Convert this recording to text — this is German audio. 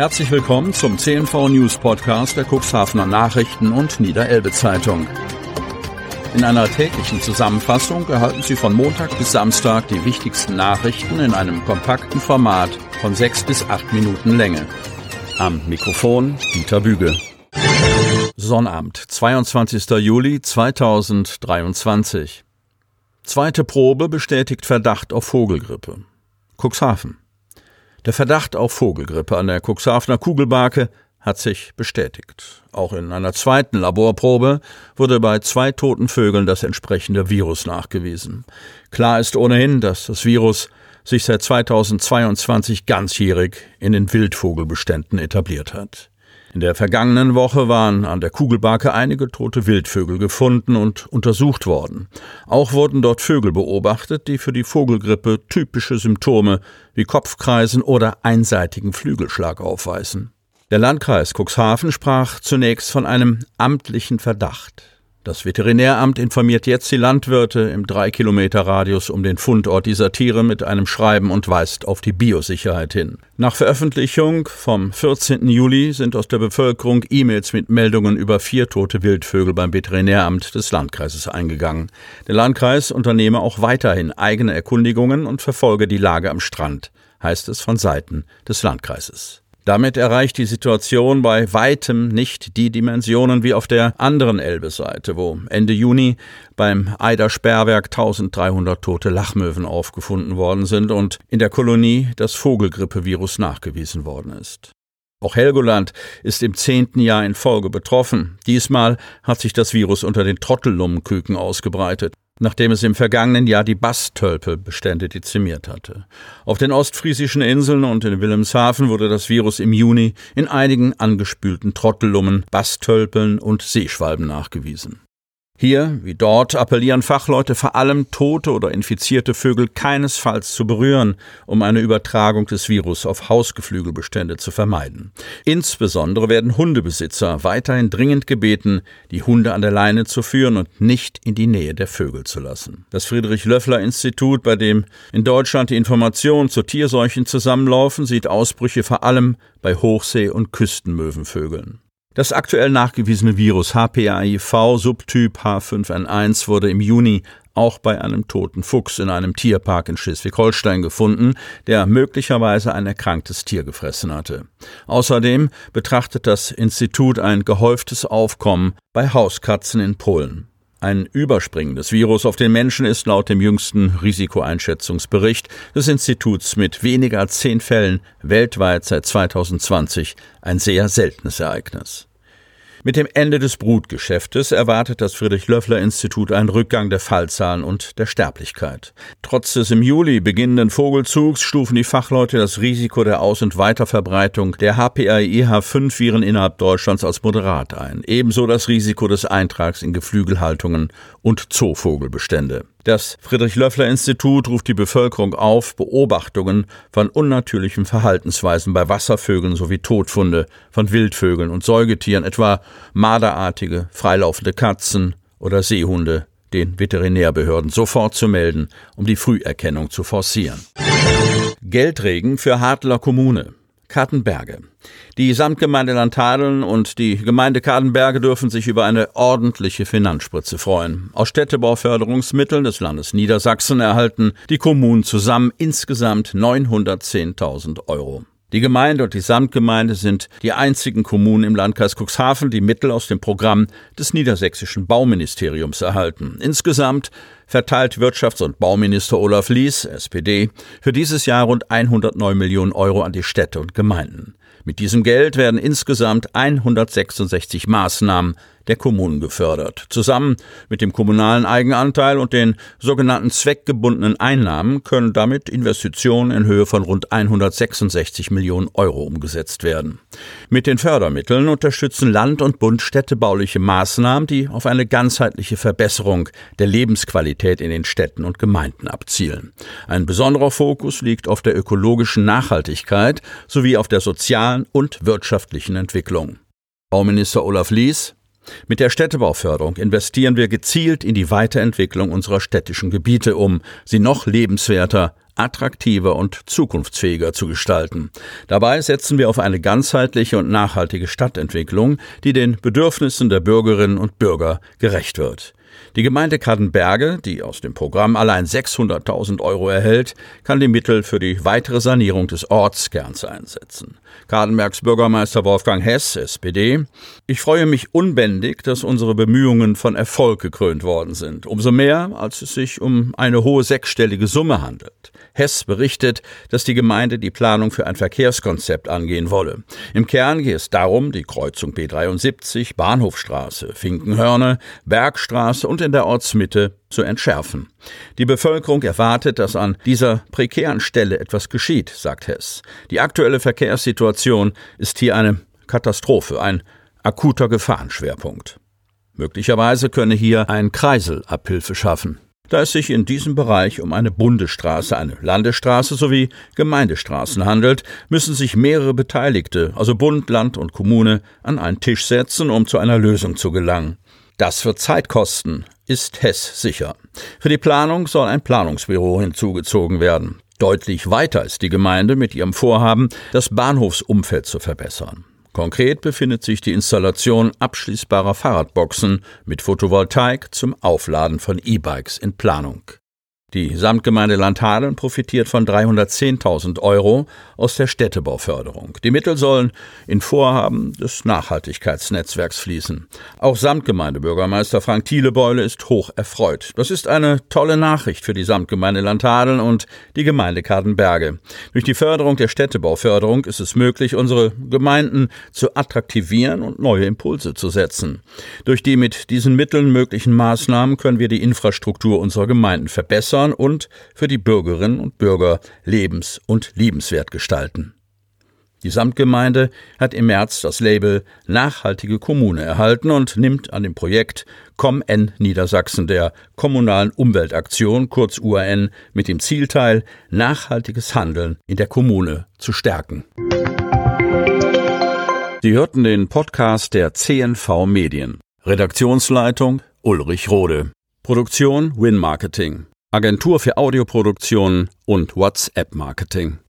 Herzlich willkommen zum CNV News Podcast der Cuxhavener Nachrichten und Niederelbe Zeitung. In einer täglichen Zusammenfassung erhalten Sie von Montag bis Samstag die wichtigsten Nachrichten in einem kompakten Format von sechs bis acht Minuten Länge. Am Mikrofon Dieter Büge. Sonnabend, 22. Juli 2023. Zweite Probe bestätigt Verdacht auf Vogelgrippe. Cuxhaven. Der Verdacht auf Vogelgrippe an der Cuxhavener Kugelbarke hat sich bestätigt. Auch in einer zweiten Laborprobe wurde bei zwei toten Vögeln das entsprechende Virus nachgewiesen. Klar ist ohnehin, dass das Virus sich seit 2022 ganzjährig in den Wildvogelbeständen etabliert hat. In der vergangenen Woche waren an der Kugelbarke einige tote Wildvögel gefunden und untersucht worden. Auch wurden dort Vögel beobachtet, die für die Vogelgrippe typische Symptome wie Kopfkreisen oder einseitigen Flügelschlag aufweisen. Der Landkreis Cuxhaven sprach zunächst von einem amtlichen Verdacht. Das Veterinäramt informiert jetzt die Landwirte im drei Kilometer Radius um den Fundort dieser Tiere mit einem Schreiben und weist auf die Biosicherheit hin. Nach Veröffentlichung vom 14. Juli sind aus der Bevölkerung E-Mails mit Meldungen über vier tote Wildvögel beim Veterinäramt des Landkreises eingegangen. Der Landkreis unternehme auch weiterhin eigene Erkundigungen und verfolge die Lage am Strand, heißt es von Seiten des Landkreises. Damit erreicht die Situation bei weitem nicht die Dimensionen wie auf der anderen Elbe-Seite, wo Ende Juni beim Eider Sperrwerk 1300 tote Lachmöwen aufgefunden worden sind und in der Kolonie das Vogelgrippevirus nachgewiesen worden ist. Auch Helgoland ist im zehnten Jahr in Folge betroffen. Diesmal hat sich das Virus unter den Trottellummenküken ausgebreitet nachdem es im vergangenen Jahr die Basstölpelbestände dezimiert hatte. Auf den ostfriesischen Inseln und in Wilhelmshaven wurde das Virus im Juni in einigen angespülten Trottellummen, Basstölpeln und Seeschwalben nachgewiesen. Hier, wie dort, appellieren Fachleute vor allem tote oder infizierte Vögel keinesfalls zu berühren, um eine Übertragung des Virus auf Hausgeflügelbestände zu vermeiden. Insbesondere werden Hundebesitzer weiterhin dringend gebeten, die Hunde an der Leine zu führen und nicht in die Nähe der Vögel zu lassen. Das Friedrich-Löffler-Institut, bei dem in Deutschland die Informationen zu Tierseuchen zusammenlaufen, sieht Ausbrüche vor allem bei Hochsee- und Küstenmöwenvögeln. Das aktuell nachgewiesene Virus HPAIV Subtyp H5N1 wurde im Juni auch bei einem toten Fuchs in einem Tierpark in Schleswig-Holstein gefunden, der möglicherweise ein erkranktes Tier gefressen hatte. Außerdem betrachtet das Institut ein gehäuftes Aufkommen bei Hauskatzen in Polen. Ein überspringendes Virus auf den Menschen ist laut dem jüngsten Risikoeinschätzungsbericht des Instituts mit weniger als zehn Fällen weltweit seit 2020 ein sehr seltenes Ereignis. Mit dem Ende des Brutgeschäftes erwartet das Friedrich-Löffler-Institut einen Rückgang der Fallzahlen und der Sterblichkeit. Trotz des im Juli beginnenden Vogelzugs stufen die Fachleute das Risiko der Aus- und Weiterverbreitung der HPAI-H5-Viren innerhalb Deutschlands als moderat ein. Ebenso das Risiko des Eintrags in Geflügelhaltungen und Zoovogelbestände. Das Friedrich-Löffler-Institut ruft die Bevölkerung auf, Beobachtungen von unnatürlichen Verhaltensweisen bei Wasservögeln sowie Todfunde von Wildvögeln und Säugetieren, etwa marderartige, freilaufende Katzen oder Seehunde, den Veterinärbehörden sofort zu melden, um die Früherkennung zu forcieren. Geldregen für Hartler Kommune. Kartenberge. Die Samtgemeinde Landhadeln und die Gemeinde Kartenberge dürfen sich über eine ordentliche Finanzspritze freuen. Aus Städtebauförderungsmitteln des Landes Niedersachsen erhalten die Kommunen zusammen insgesamt 910.000 Euro. Die Gemeinde und die Samtgemeinde sind die einzigen Kommunen im Landkreis Cuxhaven, die Mittel aus dem Programm des niedersächsischen Bauministeriums erhalten. Insgesamt verteilt Wirtschafts- und Bauminister Olaf Lies, SPD, für dieses Jahr rund 109 Millionen Euro an die Städte und Gemeinden. Mit diesem Geld werden insgesamt 166 Maßnahmen der Kommunen gefördert. Zusammen mit dem kommunalen Eigenanteil und den sogenannten zweckgebundenen Einnahmen können damit Investitionen in Höhe von rund 166 Millionen Euro umgesetzt werden. Mit den Fördermitteln unterstützen Land und Bund städtebauliche Maßnahmen, die auf eine ganzheitliche Verbesserung der Lebensqualität in den Städten und Gemeinden abzielen. Ein besonderer Fokus liegt auf der ökologischen Nachhaltigkeit sowie auf der sozialen und wirtschaftlichen Entwicklung. Bauminister Olaf Lies mit der Städtebauförderung investieren wir gezielt in die Weiterentwicklung unserer städtischen Gebiete, um sie noch lebenswerter, attraktiver und zukunftsfähiger zu gestalten. Dabei setzen wir auf eine ganzheitliche und nachhaltige Stadtentwicklung, die den Bedürfnissen der Bürgerinnen und Bürger gerecht wird. Die Gemeinde Kadenberge, die aus dem Programm allein 600.000 Euro erhält, kann die Mittel für die weitere Sanierung des Ortskerns einsetzen. Kadenbergs Bürgermeister Wolfgang Hess, SPD. Ich freue mich unbändig, dass unsere Bemühungen von Erfolg gekrönt worden sind. Umso mehr, als es sich um eine hohe sechsstellige Summe handelt. Hess berichtet, dass die Gemeinde die Planung für ein Verkehrskonzept angehen wolle. Im Kern geht es darum, die Kreuzung B73, Bahnhofstraße, Finkenhörne, Bergstraße und in der Ortsmitte zu entschärfen. Die Bevölkerung erwartet, dass an dieser prekären Stelle etwas geschieht, sagt Hess. Die aktuelle Verkehrssituation ist hier eine Katastrophe, ein akuter Gefahrenschwerpunkt. Möglicherweise könne hier ein Kreisel Abhilfe schaffen. Da es sich in diesem Bereich um eine Bundesstraße, eine Landesstraße sowie Gemeindestraßen handelt, müssen sich mehrere Beteiligte, also Bund, Land und Kommune, an einen Tisch setzen, um zu einer Lösung zu gelangen. Das wird Zeit kosten, ist Hess sicher. Für die Planung soll ein Planungsbüro hinzugezogen werden. Deutlich weiter ist die Gemeinde mit ihrem Vorhaben, das Bahnhofsumfeld zu verbessern. Konkret befindet sich die Installation abschließbarer Fahrradboxen mit Photovoltaik zum Aufladen von E-Bikes in Planung. Die Samtgemeinde Landhadeln profitiert von 310.000 Euro aus der Städtebauförderung. Die Mittel sollen in Vorhaben des Nachhaltigkeitsnetzwerks fließen. Auch Samtgemeindebürgermeister Frank Thielebeule ist hoch erfreut. Das ist eine tolle Nachricht für die Samtgemeinde Landhadeln und die Gemeinde Kadenberge. Durch die Förderung der Städtebauförderung ist es möglich, unsere Gemeinden zu attraktivieren und neue Impulse zu setzen. Durch die mit diesen Mitteln möglichen Maßnahmen können wir die Infrastruktur unserer Gemeinden verbessern verbessern und für die Bürgerinnen und Bürger lebens- und liebenswert gestalten. Die Samtgemeinde hat im März das Label Nachhaltige Kommune erhalten und nimmt an dem Projekt ComN Niedersachsen der Kommunalen Umweltaktion, kurz UAN, mit dem Zielteil, nachhaltiges Handeln in der Kommune zu stärken. Sie hörten den Podcast der CNV Medien. Redaktionsleitung Ulrich Rode. Produktion Win Marketing. Agentur für Audioproduktion und WhatsApp-Marketing.